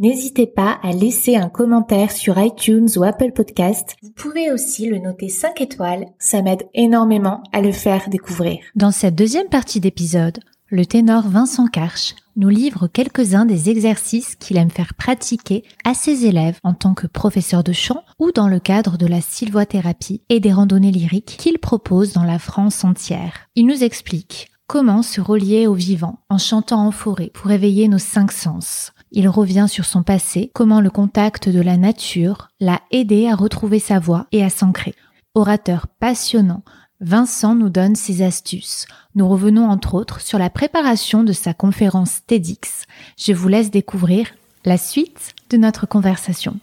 N'hésitez pas à laisser un commentaire sur iTunes ou Apple Podcast. Vous pouvez aussi le noter 5 étoiles, ça m'aide énormément à le faire découvrir. Dans cette deuxième partie d'épisode, le ténor Vincent Karch nous livre quelques-uns des exercices qu'il aime faire pratiquer à ses élèves en tant que professeur de chant ou dans le cadre de la sylvothérapie et des randonnées lyriques qu'il propose dans la France entière. Il nous explique comment se relier au vivant en chantant en forêt pour éveiller nos cinq sens il revient sur son passé, comment le contact de la nature l'a aidé à retrouver sa voix et à s'ancrer. Orateur passionnant, Vincent nous donne ses astuces. Nous revenons entre autres sur la préparation de sa conférence TEDx. Je vous laisse découvrir la suite de notre conversation.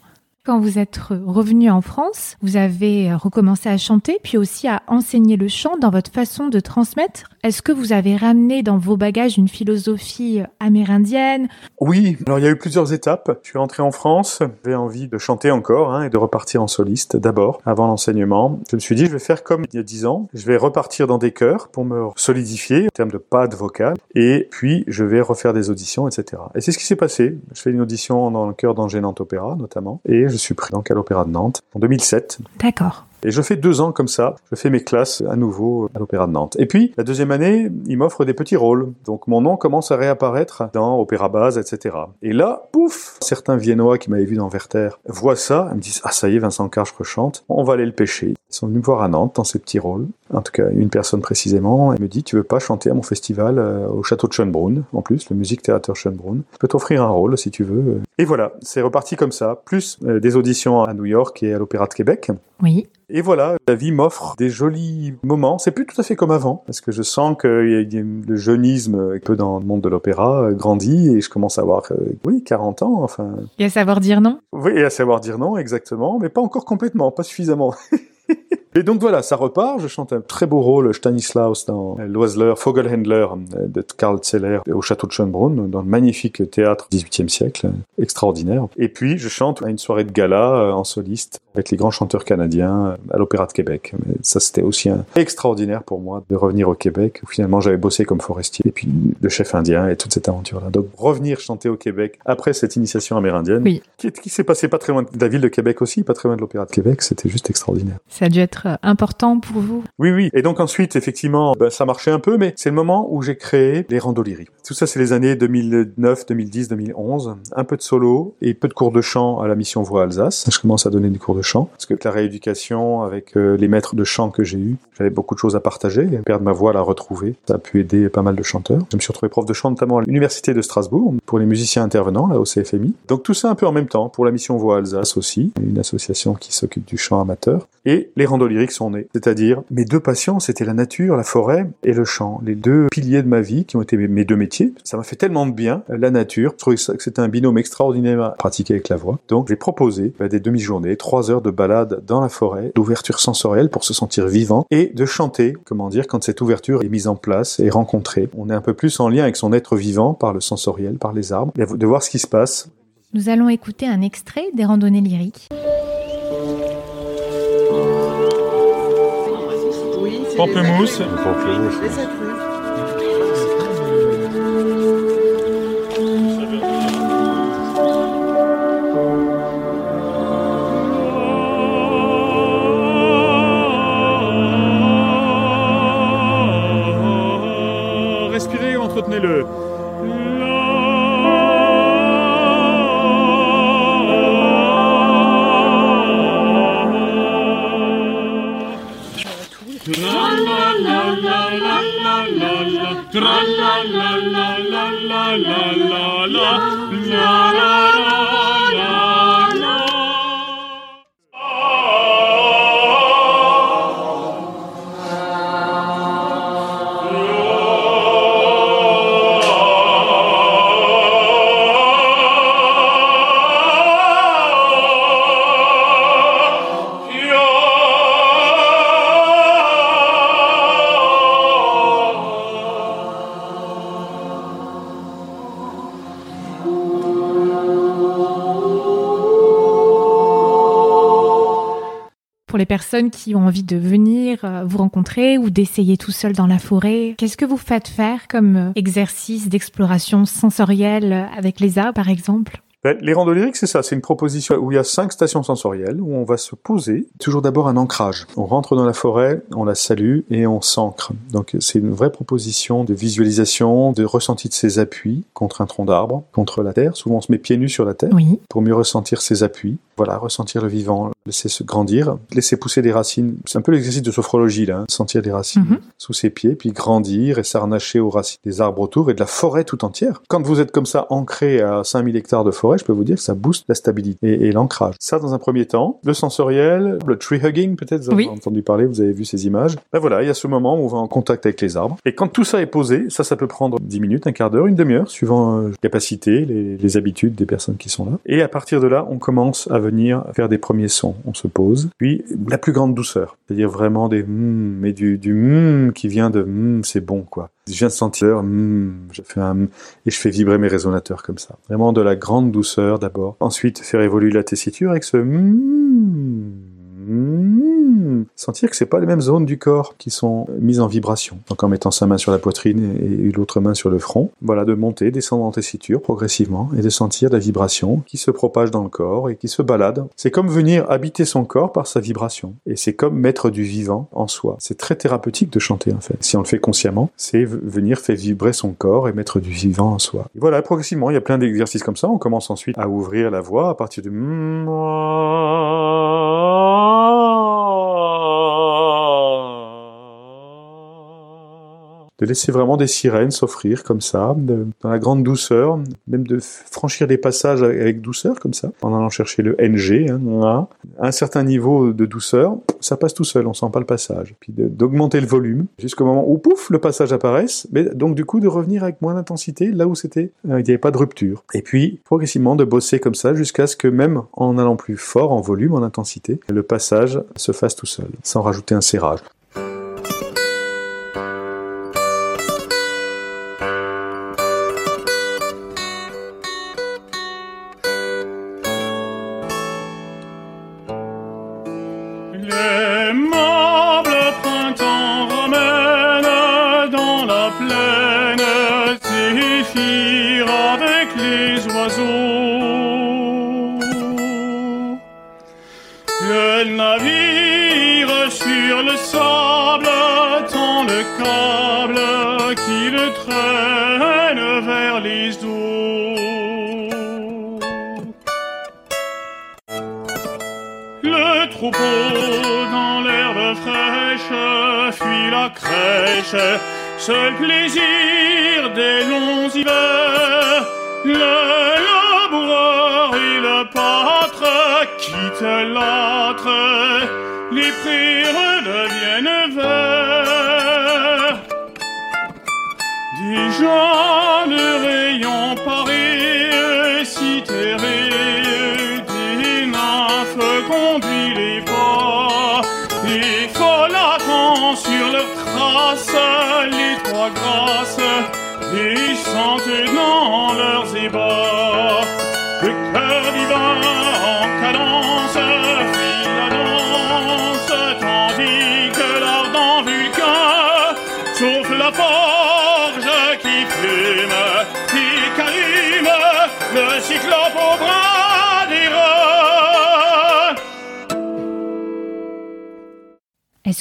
Quand vous êtes revenu en France, vous avez recommencé à chanter, puis aussi à enseigner le chant dans votre façon de transmettre. Est-ce que vous avez ramené dans vos bagages une philosophie amérindienne? Oui, alors il y a eu plusieurs étapes. Je suis rentré en France, j'avais envie de chanter encore hein, et de repartir en soliste d'abord, avant l'enseignement. Je me suis dit, je vais faire comme il y a dix ans, je vais repartir dans des chœurs pour me solidifier en termes de pad vocal, et puis je vais refaire des auditions, etc. Et c'est ce qui s'est passé. Je fais une audition dans le chœur d'Angers Opéra notamment, et je suis pris donc à l'Opéra de Nantes en 2007. D'accord. Et je fais deux ans comme ça. Je fais mes classes à nouveau à l'Opéra de Nantes. Et puis, la deuxième année, il m'offre des petits rôles. Donc, mon nom commence à réapparaître dans Opéra Base, etc. Et là, pouf Certains Viennois qui m'avaient vu dans Werther voient ça et me disent « Ah, ça y est, Vincent Carche rechante. On va aller le pêcher. » Ils sont venus me voir à Nantes dans ces petits rôles. En tout cas, une personne précisément. Elle me dit « Tu veux pas chanter à mon festival euh, au château de Schönbrunn, en plus, le Musique Théâtre Schönbrunn. Je peux t'offrir un rôle si tu veux. » Et voilà, c'est reparti comme ça. Plus euh, des auditions à New York et à l'Opéra de Québec. Oui. Et voilà, la vie m'offre des jolis moments. C'est plus tout à fait comme avant, parce que je sens que le jeunisme, un peu dans le monde de l'opéra, grandit et je commence à avoir, euh, oui, 40 ans, enfin. Et à savoir dire non Oui, et à savoir dire non, exactement, mais pas encore complètement, pas suffisamment. Et donc voilà, ça repart. Je chante un très beau rôle Stanislaus dans L'Oiseleur, Vogelhändler de Karl Zeller au château de Schönbrunn, dans le magnifique théâtre 18e siècle, extraordinaire. Et puis je chante à une soirée de gala euh, en soliste avec les grands chanteurs canadiens euh, à l'Opéra de Québec. Mais ça c'était aussi un extraordinaire pour moi de revenir au Québec. Où finalement j'avais bossé comme forestier et puis le chef indien et toute cette aventure-là. Donc revenir chanter au Québec après cette initiation amérindienne, oui. qui, qui s'est passé pas très loin de la ville de Québec aussi, pas très loin de l'Opéra de Québec, c'était juste extraordinaire. Ça a dû être euh, important pour vous Oui, oui. Et donc ensuite, effectivement, ben, ça marchait un peu, mais c'est le moment où j'ai créé les randos lyriques. Tout ça, c'est les années 2009, 2010, 2011. Un peu de solo et peu de cours de chant à la mission Voix Alsace. Je commence à donner des cours de chant parce que la rééducation avec euh, les maîtres de chant que j'ai eus, j'avais beaucoup de choses à partager. Perdre ma voix, la retrouver, ça a pu aider pas mal de chanteurs. Je me suis retrouvé prof de chant notamment à l'université de Strasbourg pour les musiciens intervenants là au CFMI. Donc tout ça un peu en même temps pour la mission Voix Alsace aussi, une association qui s'occupe du chant amateur. Et les randos lyriques sont nés. C'est-à-dire mes deux passions, c'était la nature, la forêt et le chant. Les deux piliers de ma vie qui ont été mes deux métiers. Ça m'a fait tellement de bien, la nature. Je trouvais que c'était un binôme extraordinaire à pratiquer avec la voix. Donc j'ai proposé bah, des demi-journées, trois heures de balade dans la forêt, d'ouverture sensorielle pour se sentir vivant et de chanter, comment dire, quand cette ouverture est mise en place et rencontrée. On est un peu plus en lien avec son être vivant par le sensoriel, par les arbres, de voir ce qui se passe. Nous allons écouter un extrait des randonnées lyriques. Pamplemousse. Respirez, entretenez-le. tra la la la la la la la la la. La les personnes qui ont envie de venir euh, vous rencontrer ou d'essayer tout seul dans la forêt Qu'est-ce que vous faites faire comme euh, exercice d'exploration sensorielle avec les arbres, par exemple? Ben, les randos lyriques, c'est ça, c'est une proposition où il y a cinq stations sensorielles, où on va se poser, toujours d'abord un ancrage. On rentre dans la forêt, on la salue et on s'ancre. Donc c'est une vraie proposition de visualisation, de ressenti de ses appuis contre un tronc d'arbre, contre la terre. Souvent on se met pieds nus sur la terre pour mieux ressentir ses appuis. Voilà, ressentir le vivant, laisser se grandir, laisser pousser des racines. C'est un peu l'exercice de sophrologie, là, hein, sentir des racines mhm. sous ses pieds, puis grandir et s'arnacher aux racines des arbres autour et de la forêt tout entière. Quand vous êtes comme ça ancré à 5000 hectares de forêt, je peux vous dire que ça booste la stabilité et, l'ancrage. Ça, dans un premier temps. Le sensoriel, le tree hugging, peut-être, vous avez entendu parler, vous avez vu ces images. Ben voilà, il y a ce moment où on va en contact avec les arbres. Et quand tout ça est posé, ça, ça peut prendre 10 minutes, un quart d'heure, une demi-heure, suivant euh, capacité, les, les habitudes des personnes qui sont là. Et à partir de là, on commence à faire des premiers sons. On se pose. Puis la plus grande douceur, c'est-à-dire vraiment des mm, mais du du mm qui vient de mm, c'est bon quoi. Je viens de sentir mm, je fais un et je fais vibrer mes résonateurs comme ça. Vraiment de la grande douceur d'abord. Ensuite faire évoluer la tessiture avec ce sentir que c'est pas les mêmes zones du corps qui sont mises en vibration. Donc en mettant sa main sur la poitrine et l'autre main sur le front, voilà, de monter, descendre en tessiture progressivement et de sentir la vibration qui se propage dans le corps et qui se balade. C'est comme venir habiter son corps par sa vibration. Et c'est comme mettre du vivant en soi. C'est très thérapeutique de chanter en fait. Si on le fait consciemment, c'est venir faire vibrer son corps et mettre du vivant en soi. Voilà, progressivement, il y a plein d'exercices comme ça. On commence ensuite à ouvrir la voix à partir du de laisser vraiment des sirènes s'offrir comme ça, dans la grande douceur, même de franchir des passages avec douceur comme ça, en allant chercher le NG, hein, un certain niveau de douceur, ça passe tout seul, on sent pas le passage. Puis d'augmenter le volume jusqu'au moment où pouf, le passage apparaisse, mais donc du coup de revenir avec moins d'intensité là où c'était, euh, il n'y avait pas de rupture. Et puis progressivement de bosser comme ça jusqu'à ce que même en allant plus fort en volume, en intensité, le passage se fasse tout seul, sans rajouter un serrage. Pâtre quittent l'âtre, les prix redeviennent verts. Des jeunes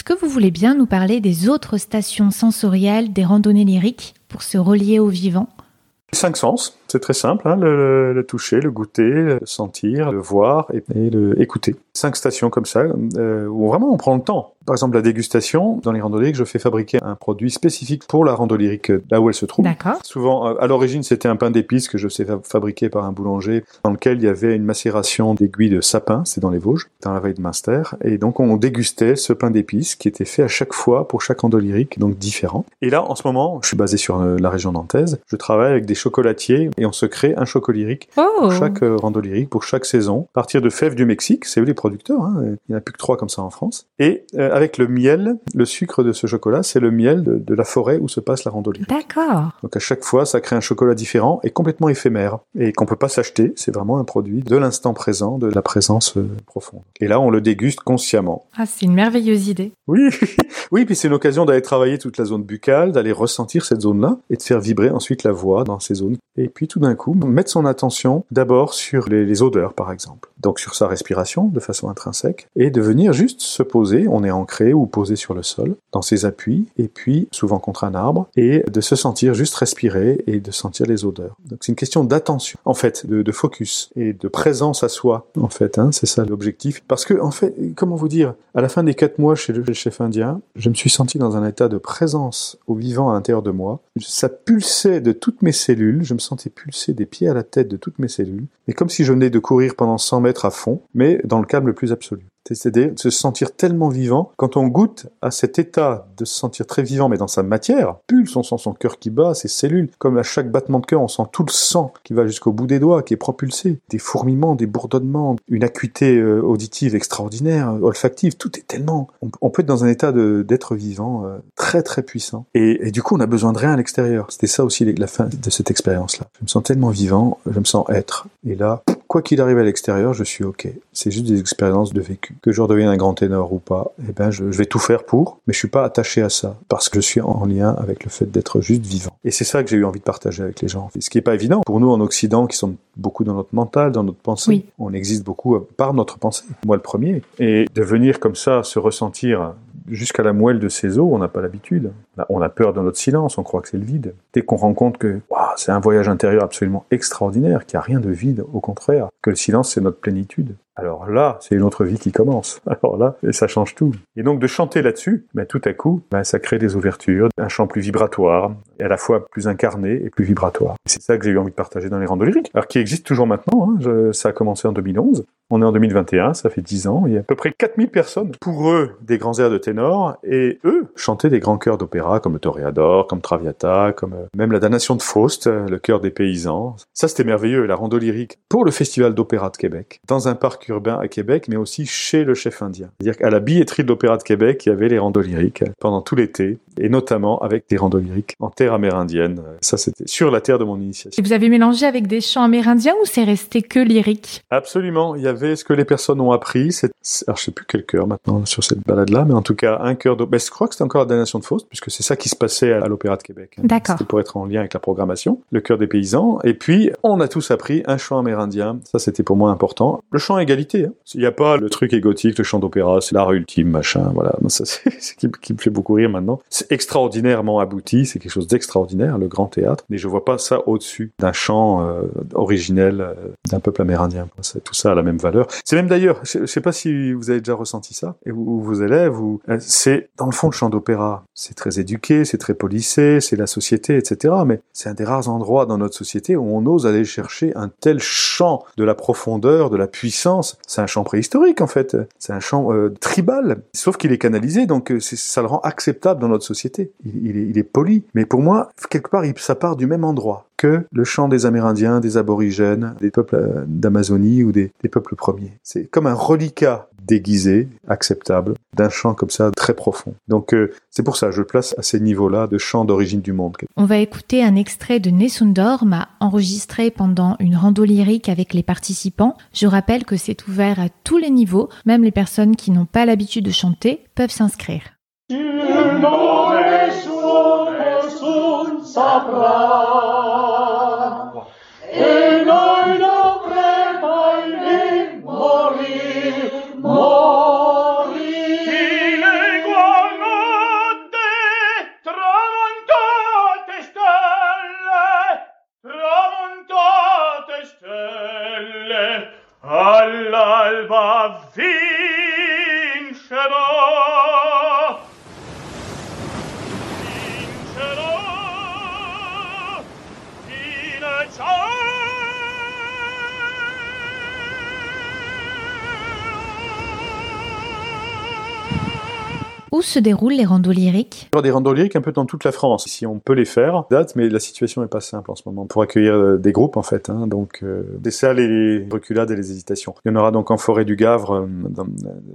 Est-ce que vous voulez bien nous parler des autres stations sensorielles des randonnées lyriques pour se relier au vivant? Cinq sens, c'est très simple, hein, le, toucher, le goûter, le sentir, le voir et, le écouter. Cinq stations comme ça, euh, où vraiment on prend le temps. Par exemple, la dégustation, dans les randonnées, je fais fabriquer un produit spécifique pour la randonnée lyrique là où elle se trouve. D'accord. Souvent, euh, à l'origine, c'était un pain d'épices que je sais fabriquer par un boulanger, dans lequel il y avait une macération d'aiguilles de sapin, c'est dans les Vosges, dans la veille de Munster. Et donc, on dégustait ce pain d'épices qui était fait à chaque fois pour chaque randonnée lyrique, donc différent. Et là, en ce moment, je suis basé sur euh, la région nantaise, je travaille avec des chocolatiers et on se crée un chocolyrique Oh pour chaque euh, rando lyrique, pour chaque saison, à partir de fèves du Mexique, c'est eux les producteurs, hein, il n'y en a plus que trois comme ça en France, et euh, avec le miel, le sucre de ce chocolat, c'est le miel de, de la forêt où se passe la rando lyrique. D'accord. Donc à chaque fois, ça crée un chocolat différent et complètement éphémère, et qu'on peut pas s'acheter, c'est vraiment un produit de l'instant présent, de la présence euh, profonde. Et là, on le déguste consciemment. Ah, c'est une merveilleuse idée. Oui, oui, puis c'est une occasion d'aller travailler toute la zone buccale, d'aller ressentir cette zone-là et de faire vibrer ensuite la voix dans ces zones. Et puis tout d'un coup, mettre son attention d'abord sur les, les odeurs, par exemple. Donc sur sa respiration de façon intrinsèque et de venir juste se poser, on est ancré ou posé sur le sol, dans ses appuis, et puis souvent contre un arbre, et de se sentir juste respirer et de sentir les odeurs. Donc c'est une question d'attention, en fait, de, focus et de présence à soi, en fait, hein, c'est ça l'objectif. Parce que, en fait, comment vous dire, à la fin des quatre mois chez le chef indien, je me suis senti dans un état de présence au vivant à l'intérieur de moi. Ça pulsait de toutes mes cellules, je me sentais pulser des pieds à la tête de toutes mes cellules, et comme si je venais de courir pendant 100 mètres à fond, mais dans le calme le plus absolu. C'est-à-dire se sentir tellement vivant. Quand on goûte à cet état de se sentir très vivant, mais dans sa matière, pulse, on sent son cœur qui bat, ses cellules. Comme à chaque battement de cœur, on sent tout le sang qui va jusqu'au bout des doigts, qui est propulsé. Des fourmillements, des bourdonnements, une acuité euh, auditive extraordinaire, olfactive. Tout est tellement... On, peut être dans un état d'être vivant euh, très très puissant. Et, et du coup, on a besoin de rien à l'extérieur. C'était ça aussi la fin de cette expérience-là. Je me sens tellement vivant, je me sens être. Et là, quoi qu'il arrive à l'extérieur, je suis ok. C'est juste des expériences de vécu. Que je redevienne un grand ténor ou pas, eh ben, je, je vais tout faire pour, mais je suis pas attaché à ça parce que je suis en lien avec le fait d'être juste vivant. Et c'est ça que j'ai eu envie de partager avec les gens. Ce qui est pas évident pour nous en Occident, qui sommes beaucoup dans notre mental, dans notre pensée. Oui. On existe beaucoup par notre pensée. Moi le premier. Et de venir comme ça se ressentir jusqu'à la moelle de ses os, on n'a pas l'habitude. On a peur de notre silence, on croit que c'est le vide. Dès qu'on rend compte que c'est un voyage intérieur absolument extraordinaire, qu'il n'y a rien de vide, au contraire, que le silence c'est notre plénitude. Alors là, c'est une autre vie qui commence. Alors là, et ça change tout. Et donc de chanter là-dessus, ben, tout à coup, ben, ça crée des ouvertures, un chant plus vibratoire, et à la fois plus incarné et plus vibratoire. Et c'est ça que j'ai eu envie de partager dans les randos lyriques. Alors qui existe toujours maintenant, hein. Je- ça a commencé en 2011. On est en 2021, ça fait 10 ans, il y a à peu près 4000 personnes. Pour eux, des grands airs de ténor, et eux, chantaient des grands chœurs d'opéra, comme le Toreador, comme Traviata, comme euh, même la damnation de Faust, euh, le chœur des paysans. Ça, c'était merveilleux, la rando lyrique, pour le Festival d'opéra de Québec, dans un parc urbain à Québec, mais aussi chez le chef indien. C'est-à-dire qu'à la billetterie de l'opéra de Québec, il y avait les randos lyriques pendant tout l'été, et notamment avec des randos lyriques en terre amérindienne. Ça, c'était sur la terre de mon initiation. Et vous avez mélangé avec des chants amérindiens ou c'est resté que lyrique? Absolument, il y avait ce que les personnes ont appris. C'est, alors je sais plus quel cœur maintenant sur cette balade-là, mais en tout cas un cœur de. Ben, je crois que c'était encore la damnation de Faust, puisque c'est ça qui se passait à, l'Opéra de Québec. hein. D'accord. C'était pour être en lien avec la programmation, le cœur des paysans. Et puis on a tous appris un chant amérindien. Ça c'était pour moi important. Le chant égalité. hein. Il n'y a pas le truc égotique, le chant d'opéra, c'est l'art ultime, machin. Voilà, ça c'est ce qui, qui me fait beaucoup rire maintenant. C'est extraordinairement abouti, c'est quelque chose d'extraordinaire, le grand théâtre. Mais je vois pas ça au-dessus d'un chant euh, originel euh, d'un peuple amérindien. Tout ça a la même valeur. C'est même d'ailleurs, je, je sais pas si vous avez déjà ressenti ça, et ou, ou vos élèves, ou euh, c'est dans le fond le chant d'opéra. C'est très éduqué, c'est très policé, c'est la société, etc. Mais c'est un des rares endroits dans notre société où on ose aller chercher un tel chant de la profondeur, de la puissance. C'est un chant préhistorique en fait. C'est un chant euh, tribal, sauf qu'il est canalisé, donc ça le rend acceptable dans notre société. Il, est, poli. Mais pour moi, quelque part, ça part du même endroit que le chant des Amérindiens, des Aborigènes, des peuples euh, d'Amazonie ou des, peuples premiers. C'est comme un reliquat déguisé, acceptable, d'un chant comme ça très profond. Donc euh, c'est pour ça, je place à ces niveaux-là de chant d'origine du monde. On va écouter un extrait de Nessundorm enregistré pendant une rando lyrique avec les participants. Je rappelle que c'est ouvert à tous les niveaux, même les personnes qui n'ont pas l'habitude de chanter peuvent s'inscrire. Cine ore sunt, sunt saprat. Se déroulent les randos lyriques? Il des randos lyriques un peu dans toute la France. Si on peut les faire, date, mais la situation n'est pas simple en ce moment pour accueillir euh, des groupes en fait. Hein, donc euh, des salles et les reculades et les hésitations. Il y en aura donc en forêt du Gavre, euh, dans-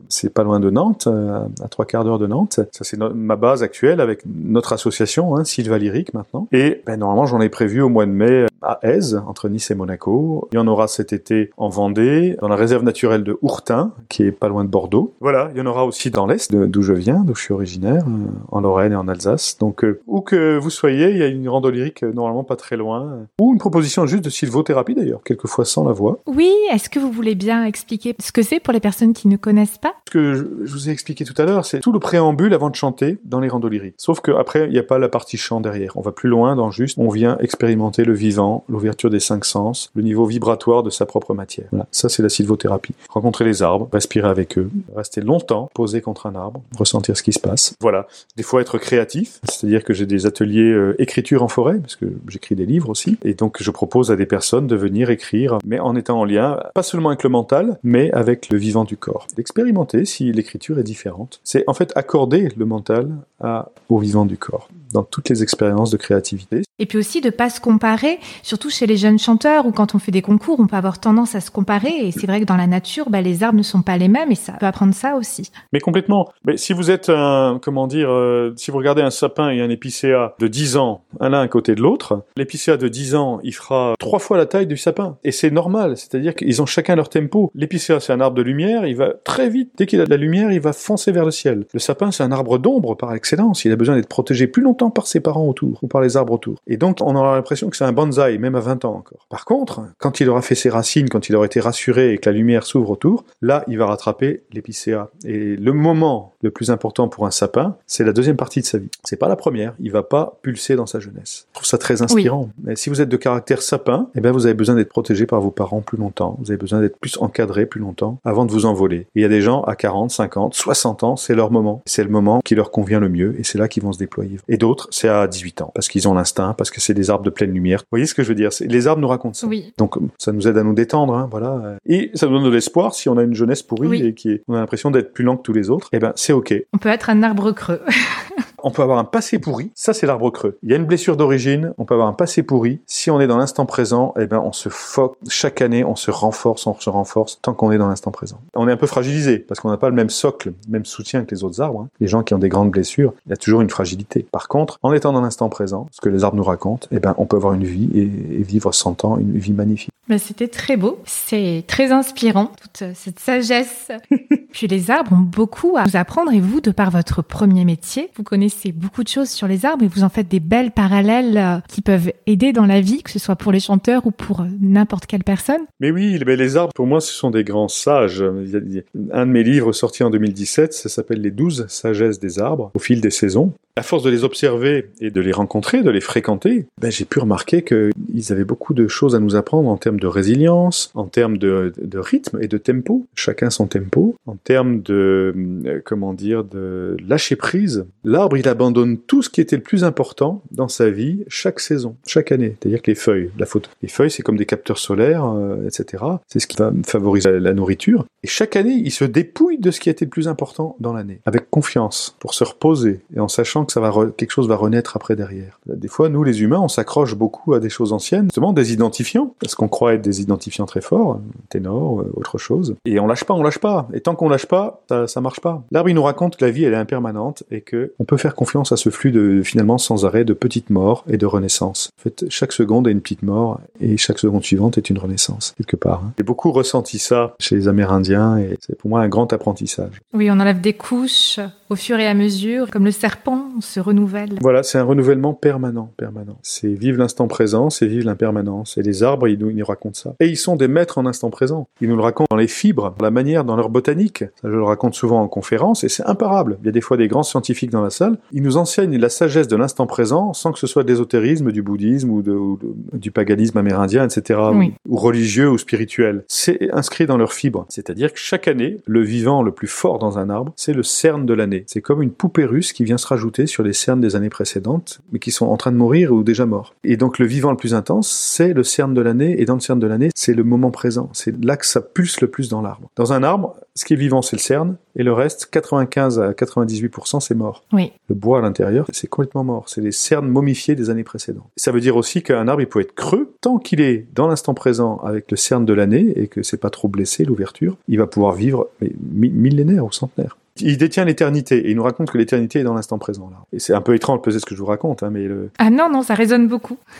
c'est pas loin de Nantes, euh, à trois quarts d'heure de Nantes. Ça c'est ma base actuelle avec notre association, hein, Sylva Lyrique maintenant. Et ben, normalement j'en ai prévu au mois de mai à Aise, entre Nice et Monaco. Il y en aura cet été en Vendée, dans la réserve naturelle de Ourtin, qui est pas loin de Bordeaux. Voilà, il y en aura aussi dans l'Est, d'où je viens, d'où je suis originaire, euh, en Lorraine et en Alsace. Donc, euh, où que vous soyez, il y a une rando lyrique euh, normalement pas très loin. Ou une proposition juste de sylvothérapie d'ailleurs, quelquefois sans la voix. Oui, est-ce que vous voulez bien expliquer ce que c'est pour les personnes qui ne connaissent pas? Ce que je, je vous ai expliqué tout à l'heure, c'est tout le préambule avant de chanter dans les randos lyriques. Sauf qu'après, il n'y a pas la partie chant derrière. On va plus loin dans juste, on vient expérimenter le vivant, l'ouverture des cinq sens, le niveau vibratoire de sa propre matière. Voilà, ça c'est la sylvothérapie. Rencontrer les arbres, respirer avec eux, rester longtemps posé contre un arbre, ressentir ce qui se Voilà, des fois être créatif, c'est-à-dire que j'ai des ateliers euh, écriture en forêt, parce que j'écris des livres aussi, et donc je propose à des personnes de venir écrire, mais en étant en lien, pas seulement avec le mental, mais avec le vivant du corps. D'expérimenter si l'écriture est différente. C'est en fait accorder le mental à, au vivant du corps, dans toutes les expériences de créativité. Et puis aussi de pas se comparer, surtout chez les jeunes chanteurs ou quand on fait des concours, on peut avoir tendance à se comparer. Et c'est vrai que dans la nature, bah, les arbres ne sont pas les mêmes et ça peut apprendre ça aussi. Mais complètement. Mais si vous êtes un, comment dire, euh, si vous regardez un sapin et un épicéa de 10 ans, un l'un à côté de l'autre, l'épicéa de 10 ans, il fera trois fois la taille du sapin. Et c'est normal. C'est-à-dire qu'ils ont chacun leur tempo. L'épicéa, c'est un arbre de lumière. Il va très vite. Dès qu'il a de la lumière, il va foncer vers le ciel. Le sapin, c'est un arbre d'ombre par excellence. Il a besoin d'être protégé plus longtemps par ses parents autour ou par les arbres autour. Et donc, on aura l'impression que c'est un bonsaï, même à 20 ans encore. Par contre, quand il aura fait ses racines, quand il aura été rassuré et que la lumière s'ouvre autour, là, il va rattraper l'épicéa. Et le moment le plus important pour un sapin, c'est la deuxième partie de sa vie. C'est pas la première. Il va pas pulser dans sa jeunesse. Je trouve ça très inspirant. Mais si vous êtes de caractère sapin, eh ben, vous avez besoin d'être protégé par vos parents plus longtemps. Vous avez besoin d'être plus encadré plus longtemps avant de vous envoler. Et il y a des gens à 40, 50, 60 ans, c'est leur moment. C'est le moment qui leur convient le mieux et c'est là qu'ils vont se déployer. Et d'autres, c'est à 18 ans parce qu'ils ont l'instinct, parce que c'est des arbres de pleine lumière. Vous voyez ce que je veux dire Les arbres nous racontent ça. Oui. Donc ça nous aide à nous détendre, hein, voilà. Et ça nous donne de l'espoir si on a une jeunesse pourrie Oui. et qui est, on a l'impression d'être plus lent que tous les autres. Eh ben c'est ok. On peut être un arbre creux. On peut avoir un passé pourri, ça c'est l'arbre creux. Il y a une blessure d'origine, on peut avoir un passé pourri. Si on est dans l'instant présent, eh ben on se fo chaque année, on se renforce, on se renforce tant qu'on est dans l'instant présent. On est un peu fragilisé parce qu'on n'a pas le même socle, le même soutien que les autres arbres. hein. Les gens qui ont des grandes blessures, il y a toujours une fragilité. Par contre, en étant dans l'instant présent, ce que les arbres nous racontent, eh ben on peut avoir une vie et, et vivre 100 ans, une vie magnifique. Bah, C'était très beau, c'est très inspirant, toute euh, cette sagesse. Puis les arbres ont beaucoup à vous apprendre et vous, de par votre premier métier, vous connaissez beaucoup de choses sur les arbres et vous en faites des belles parallèles euh, qui peuvent aider dans la vie, que ce soit pour les chanteurs ou pour euh, n'importe quelle personne. Mais oui, mais les arbres, pour moi, ce sont des grands sages. Un de mes livres sorti en 2017, ça s'appelle Les douze sagesses des arbres, au fil des saisons. À force de les observer et de les rencontrer, de les fréquenter, ben, j'ai pu remarquer qu'ils avaient beaucoup de choses à nous apprendre en termes de résilience, en termes de, rythme et de tempo, chacun son tempo, en termes de, euh, comment dire, de lâcher prise. L'arbre, il abandonne tout ce qui était le plus important dans sa vie chaque saison, chaque année. C'est-à-dire que les feuilles, la photo, les feuilles, c'est comme des capteurs solaires, euh, etc. C'est ce qui va favoriser la, la nourriture. Et chaque année, il se dépouille de ce qui été le plus important dans l'année, avec confiance, pour se reposer et en sachant que quelque chose va renaître après derrière. Des fois, nous, les humains, on s'accroche beaucoup à des choses anciennes, justement des identifiants, parce qu'on croit être des identifiants très forts, ténor, euh, autre chose. Et on lâche pas, on lâche pas. Et tant qu'on lâche pas, ça, ça marche pas. L'arbre, il nous raconte que la vie, elle est impermanente et que on peut faire confiance à ce flux de, finalement, sans arrêt de petites morts et de renaissances. En fait, chaque seconde est une petite mort et chaque seconde suivante est une renaissance, quelque part. hein. J'ai beaucoup ressenti ça chez les Amérindiens et c'est pour moi un grand apprentissage. Oui, on enlève des couches au fur et à mesure, comme le serpent, on se renouvelle. Voilà, c'est un renouvellement permanent, permanent. C'est vivre l'instant présent, c'est vivre l'impermanence. Et les arbres, ils nous, ils nous racontent ça. Et ils sont des maîtres en instant présent. Ils nous le racontent dans les fibres, dans la manière, dans leur botanique. Ça, je le raconte souvent en conférence et c'est imparable. Il y a des fois des grands scientifiques dans la salle. Ils nous enseignent la sagesse de l'instant présent sans que ce soit de l'ésotérisme, du bouddhisme ou, de- ou de- du paganisme amérindien, etc. Oui. Ou, ou religieux ou spirituel. C'est inscrit dans leurs fibres. C'est-à-dire que chaque année, le vivant le plus fort dans un arbre, c'est le cerne de l'année. C'est comme une poupée russe qui vient se rajouter sur les cernes des années précédentes, mais qui sont en train de mourir ou déjà morts. Et donc le vivant le plus intense, c'est le cerne de l'année, et dans le cerne de l'année, c'est le moment présent. C'est là que ça pulse le plus dans l'arbre. Dans un arbre, ce qui est vivant, c'est le cerne, et le reste, 95 à 98%, c'est mort. Oui. Le bois à l'intérieur, c'est complètement mort. C'est les cernes momifiées des années précédentes. Ça veut dire aussi qu'un arbre, il peut être creux tant qu'il est dans l'instant présent avec le cerne de l'année et que c'est pas trop blessé l'ouverture. Il va pouvoir vivre mais, mi- millénaires ou centenaires. Il détient l'éternité et il nous raconte que l'éternité est dans l'instant présent. Là. Et c'est un peu étrange peut-être ce que je vous raconte, hein, mais le, Ah non, non, ça résonne beaucoup.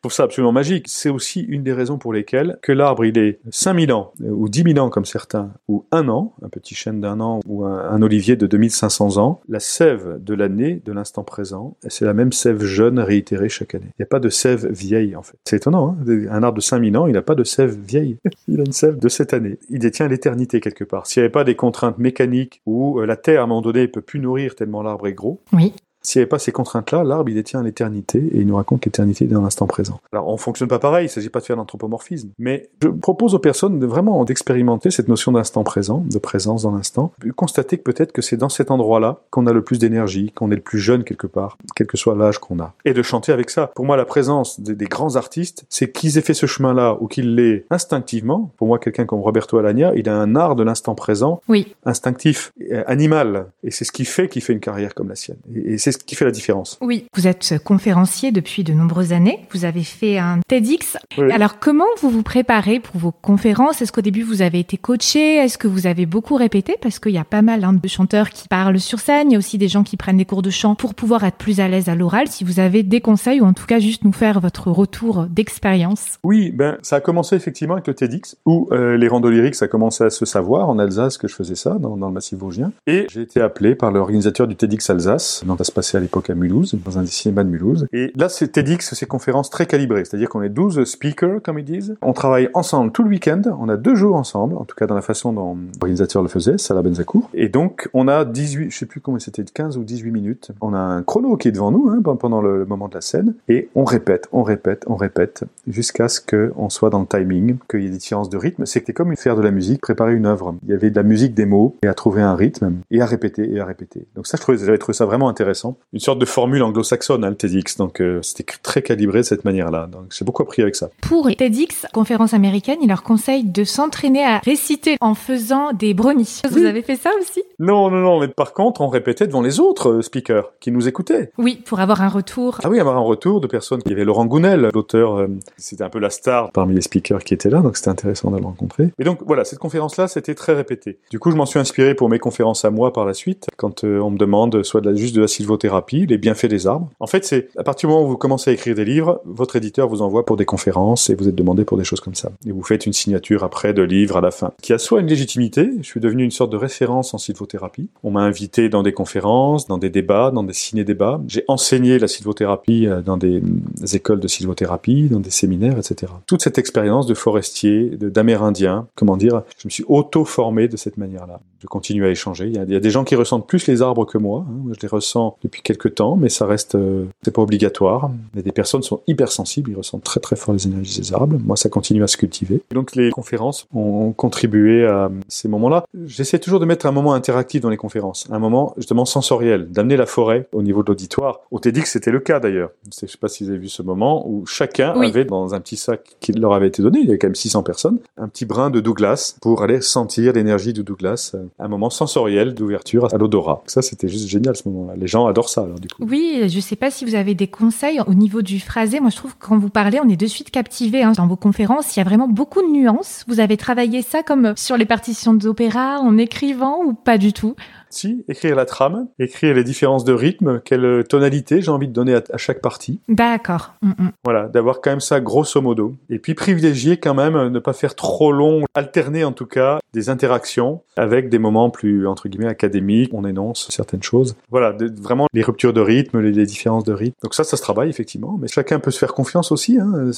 trouve ça absolument magique. C'est aussi une des raisons pour lesquelles que l'arbre, il est 5000 ans, ou 10 000 ans comme certains, ou un an, un petit chêne d'un an, ou un, un olivier de 2500 ans, la sève de l'année, de l'instant présent, c'est la même sève jeune réitérée chaque année. Il n'y a pas de sève vieille, en fait. C'est étonnant, hein un arbre de 5000 ans, il n'a pas de sève vieille. il a une sève de cette année. Il détient l'éternité quelque part. S'il n'y avait pas des contraintes mécaniques, où euh, la terre, à un moment donné, peut plus nourrir tellement l'arbre est gros, Oui. S'il n'y avait pas ces contraintes-là, l'arbre, il détient l'éternité et il nous raconte l'éternité dans l'instant présent. Alors, on fonctionne pas pareil, il ne s'agit pas de faire l'anthropomorphisme, mais je propose aux personnes de vraiment d'expérimenter cette notion d'instant présent, de présence dans l'instant, puis constater que peut-être que c'est dans cet endroit-là qu'on a le plus d'énergie, qu'on est le plus jeune quelque part, quel que soit l'âge qu'on a. Et de chanter avec ça. Pour moi, la présence des, des grands artistes, c'est qu'ils aient fait ce chemin-là ou qu'ils l'aient instinctivement. Pour moi, quelqu'un comme Roberto Alagna, il a un art de l'instant présent, Oui. instinctif, euh, animal. Et c'est ce qui fait qu'il fait une carrière comme la sienne. Et, et c'est ce qui fait la différence. Oui. Vous êtes conférencier depuis de nombreuses années. Vous avez fait un TEDx. Oui. Alors, comment vous vous préparez pour vos conférences? Est-ce qu'au début, vous avez été coaché? Est-ce que vous avez beaucoup répété? Parce qu'il y a pas mal hein, de chanteurs qui parlent sur scène. Il y a aussi des gens qui prennent des cours de chant pour pouvoir être plus à l'aise à l'oral. Si vous avez des conseils ou en tout cas juste nous faire votre retour d'expérience. Oui, ben ça a commencé effectivement avec le TEDx, où euh, les randos lyriques, ça commençait à se savoir en Alsace que je faisais ça, dans, dans le massif vosgien. Et j'ai été appelé par l'organisateur du TEDx Alsace, donc ça passait à l'époque à Mulhouse, dans un des cinémas de Mulhouse. Et là, c'est TEDx, c'est conférences très calibrées, c'est-à-dire qu'on est 12 speakers, comme ils disent. On travaille ensemble tout le week-end, on a deux jours ensemble, en tout cas dans la façon dont l'organisateur le faisait, Salah Benzakour. Et donc, on a 18, je sais plus comment c'était, 15 ou 18 minutes. On a un chrono qui est devant nous, hein, pendant le, moment de la scène, et on répète, on répète, on répète, jusqu'à ce qu'on soit dans le timing, qu'il y ait des différences de rythme. C'était comme faire de la musique, préparer une œuvre. Il y avait de la musique, des mots, et à trouver un rythme, et à répéter, et à répéter. Donc ça, je j'avais trouvé ça vraiment intéressant. Une sorte de formule anglo-saxonne, hein, le TEDx. Donc euh, c'était très calibré de cette manière-là. Donc j'ai beaucoup appris avec ça. Pour TEDx, conférence américaine, il leur conseille de s'entraîner à réciter en faisant des brownies. Vous Oui. avez fait ça aussi? Non, non, non, mais par contre, on répétait devant les autres euh, speakers qui nous écoutaient. Oui, pour avoir un retour. Ah oui, avoir un retour de personnes. Il y avait Laurent Gounel, l'auteur, euh, c'était un peu la star parmi les speakers qui étaient là, donc c'était intéressant de le rencontrer. Et donc voilà, cette conférence-là, c'était très répété. Du coup, je m'en suis inspiré pour mes conférences à moi par la suite, quand euh, on me demande soit de la, juste de la les bienfaits des arbres. En fait, c'est à partir du moment où vous commencez à écrire des livres, votre éditeur vous envoie pour des conférences et vous êtes demandé pour des choses comme ça. Et vous faites une signature après de livre à la fin, qui a soit une légitimité, je suis devenu une sorte de référence en sylvothérapie. On m'a invité dans des conférences, dans des débats, dans des ciné-débats. J'ai enseigné la sylvothérapie euh, dans des, écoles de sylvothérapie, dans des séminaires, etc. Toute cette expérience de forestier, de- d'amérindien, comment dire, je me suis auto-formé de cette manière-là. Je continue à échanger. Il y, a, des gens qui ressentent plus les arbres que moi. hein. Moi, je les ressens depuis quelques temps, mais ça reste, euh, c'est pas obligatoire. Mais des personnes sont hypersensibles, ils ressentent très très fort les énergies des arbres. Moi, ça continue à se cultiver. Et donc, les conférences ont contribué à ces moments-là. J'essaie toujours de mettre un moment interactif dans les conférences, un moment justement sensoriel, d'amener la forêt au niveau de l'auditoire. Au TEDx, c'était le cas d'ailleurs. Je sais pas si vous avez vu ce moment où chacun Oui. avait dans un petit sac qui leur avait été donné, il y avait quand même 600 personnes, un petit brin de Douglas pour aller sentir l'énergie du Douglas, euh, un moment sensoriel d'ouverture à l'odorat. Ça, c'était juste génial ce moment-là. Les gens adorent Oui, je sais pas si vous avez des conseils au niveau du phrasé. Moi, je trouve que quand vous parlez, on est de suite captivé hein. dans vos conférences. Il y a vraiment beaucoup de nuances. Vous avez travaillé ça comme sur les partitions d'opéra, en écrivant ou pas du tout? Si, écrire la trame, écrire les différences de rythme, quelle tonalité j'ai envie de donner à, à chaque partie. D'accord. Mm, mm. Voilà, d'avoir quand même ça grosso modo. Et puis privilégier quand même, euh, ne pas faire trop long, alterner en tout cas des interactions avec des moments plus, entre guillemets, académiques, on énonce certaines choses. Voilà, de- vraiment les ruptures de rythme, les, les différences de rythme. Donc ça, ça se travaille effectivement, mais chacun peut se faire confiance aussi hein,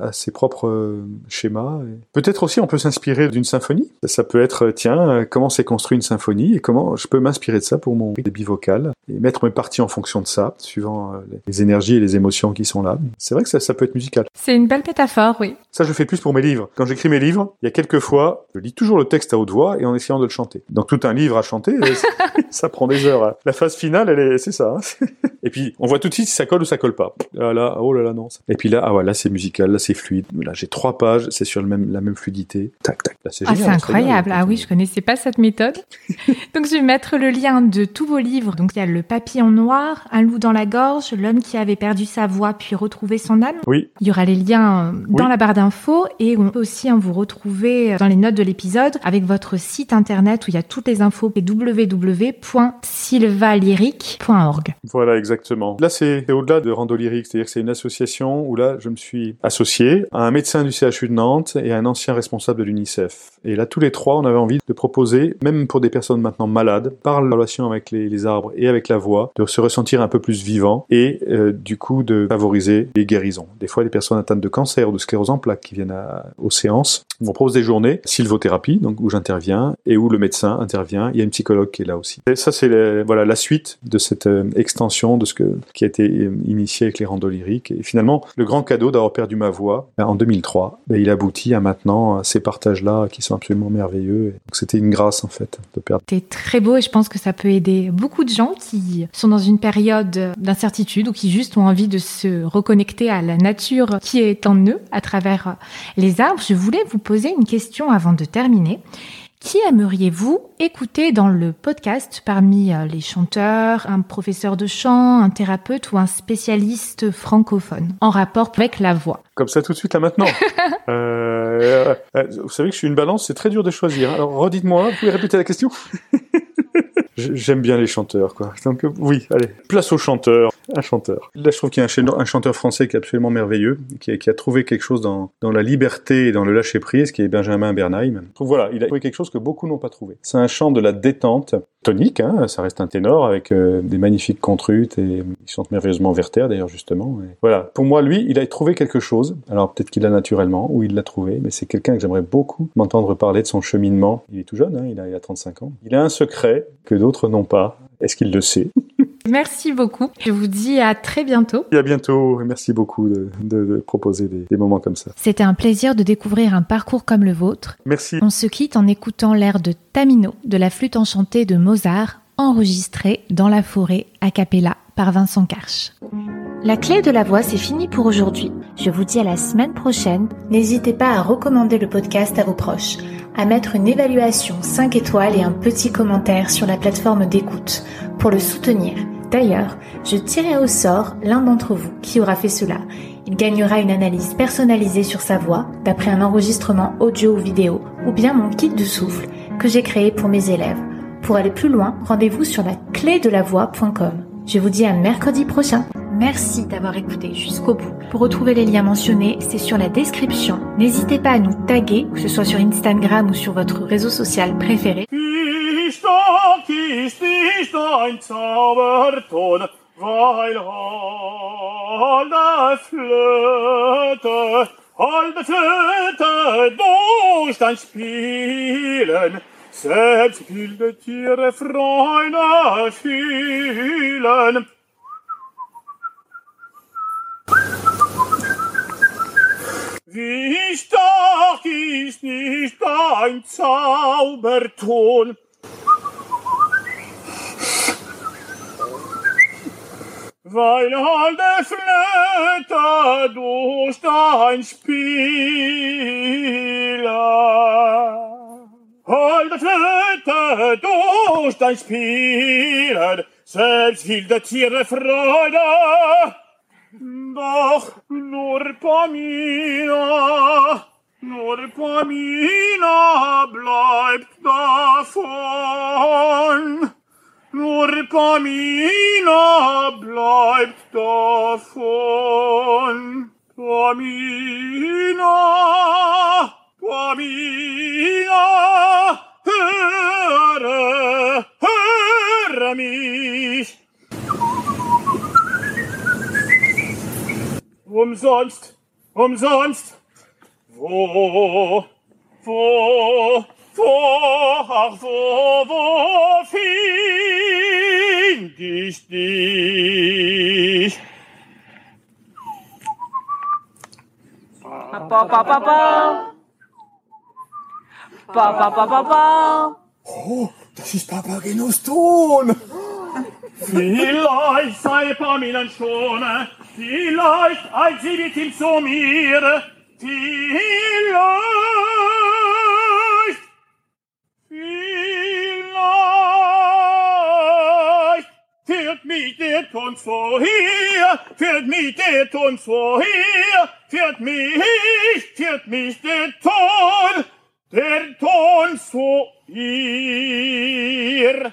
à, à ses propres euh, schémas. Et Peut-être aussi on peut s'inspirer d'une symphonie. Ça peut être, euh, tiens, euh, comment s'est construit une symphonie et comment je peux m'inspirer de ça pour mon débit vocal et mettre mes parties en fonction de ça, suivant euh, les énergies et les émotions qui sont là. C'est vrai que ça, ça peut être musical. C'est une belle métaphore, oui. Ça, je fais plus pour mes livres. Quand j'écris mes livres, il y a quelques fois, je lis toujours le texte à haute voix et en essayant de le chanter. Donc tout un livre à chanter, euh, ça prend des heures. hein. La phase finale, elle est, c'est ça. hein. Et puis, on voit tout de suite si ça colle ou ça colle pas. Ah là, oh là là, non. Et puis là, ah ouais, là c'est musical, là c'est fluide. Là, j'ai trois pages, c'est sur le même, la même fluidité. Tac, tac. Là, c'est Ah, génial. c'est incroyable. Ah oui, je connaissais pas cette méthode. Donc, je vais mettre le lien de tous vos livres. Donc, il y a Le papillon noir, Un loup dans la gorge, L'homme qui avait perdu sa voix puis retrouvé son âme. Oui, Il y aura les liens dans Oui. la barre d'infos et on peut aussi hein, vous retrouver euh, dans les notes de l'épisode avec votre site internet où il y a toutes les infos www.sylvalyrique.org. Voilà, exactement. Là, c'est au-delà de Rando Lyrique, c'est-à-dire que c'est une association où là, je me suis associé à un médecin du CHU de Nantes et à un ancien responsable de l'UNICEF. Et là, tous les trois, on avait envie de proposer, même pour des personnes maintenant malades, par la relation avec les, arbres et avec la voix, de se ressentir un peu plus vivant et euh, du coup de favoriser les guérisons. Des fois, les personnes atteintes de cancer ou de sclérose en plaques qui viennent aux séances, on propose des journées sylvothérapie, donc où j'interviens et où le médecin intervient. Il y a une psychologue qui est là aussi. Et ça, c'est voilà la suite de cette euh, extension de ce qui a été euh, initié avec les randos lyriques. Et finalement, le grand cadeau d'avoir perdu ma voix ben, en 2003, ben, il aboutit à maintenant ces partages-là qui sont absolument merveilleux. Donc c'était une grâce en fait de perdre. C'est très beau et je pense que ça peut aider beaucoup de gens qui sont dans une période d'incertitude ou qui juste ont envie de se reconnecter à la nature qui est en eux à travers les arbres. Je voulais vous poser une question avant de terminer. Qui aimeriez-vous écouter dans le podcast parmi euh, les chanteurs, un professeur de chant, un thérapeute ou un spécialiste francophone en rapport avec la voix? Comme ça tout de suite là maintenant. Euh, euh, vous savez que je suis une balance, c'est très dur de choisir. Alors redites-moi, vous pouvez répéter la question? J'aime bien les chanteurs, quoi. Donc oui, allez, place aux chanteurs. Un chanteur. Là, je trouve qu'il y a un, chan- un chanteur français qui est absolument merveilleux, qui a, trouvé quelque chose dans, la liberté et dans le lâcher prise, qui est Benjamin Bernheim. Voilà, il a trouvé quelque chose que beaucoup n'ont pas trouvé. C'est un chant de la détente tonique, hein, ça reste un ténor avec euh, des magnifiques contrutes et il chante merveilleusement Werther d'ailleurs justement. Voilà, pour moi lui, il a trouvé quelque chose. Alors peut-être qu'il l'a naturellement ou il l'a trouvé, mais c'est quelqu'un que j'aimerais beaucoup m'entendre parler de son cheminement. Il est tout jeune, hein, il, a, il a 35 ans. Il a un secret que d'autres n'ont pas. Est-ce qu'il le sait? Merci beaucoup. Je vous dis à très bientôt. Et à bientôt. et Merci beaucoup de, de- de proposer des, des moments comme ça. C'était un plaisir de découvrir un parcours comme le vôtre. Merci. On se quitte en écoutant l'air de Tamino de la flûte enchantée de Mozart, enregistré dans la forêt a cappella par Vincent Karch. La clé de la voix, c'est fini pour aujourd'hui. Je vous dis à la semaine prochaine. N'hésitez pas à recommander le podcast à vos proches, à mettre une évaluation 5 étoiles et un petit commentaire sur la plateforme d'écoute pour le soutenir. D'ailleurs, je tirerai au sort l'un d'entre vous qui aura fait cela. Il gagnera une analyse personnalisée sur sa voix d'après un enregistrement audio ou vidéo ou bien mon kit de souffle que j'ai créé pour mes élèves. Pour aller plus loin, rendez-vous sur la clé. Je vous dis à mercredi prochain. Merci d'avoir écouté jusqu'au bout. Pour retrouver les liens mentionnés, c'est sur la description. N'hésitez pas à nous taguer, que ce soit sur Instagram ou sur votre réseau social préféré. ist nicht ein Zauberton, weil alle Flöte, alle Flöte durch dein Spielen, selbst wilde Tiere Freunde fühlen. Wie stark ist nicht dein Zauberton, weil alle Flätter durch dein Spieler. der Flätter durch dein Spieler, selbst will der Tiere Freude, doch nur Pamina, nur Pamina bleibt davon. Nur Pamina bleibt davon. Pamina, Pamina, höre, höre mich. Umsonst, umsonst, wo, wo, Wo, ach, wo, wo find ich dich? Ba ba ba ba. Ba ba ba ba ba. Oh, das ist Papagenos Ton. Vielleicht sei Pamilan schon, vielleicht eilt sie mit ihm zu mir, vielleicht, vielleicht Führt mich det uns vorher, führt mich det uns vorher, führt mich, führt mich der Ton, der Ton zu ihr.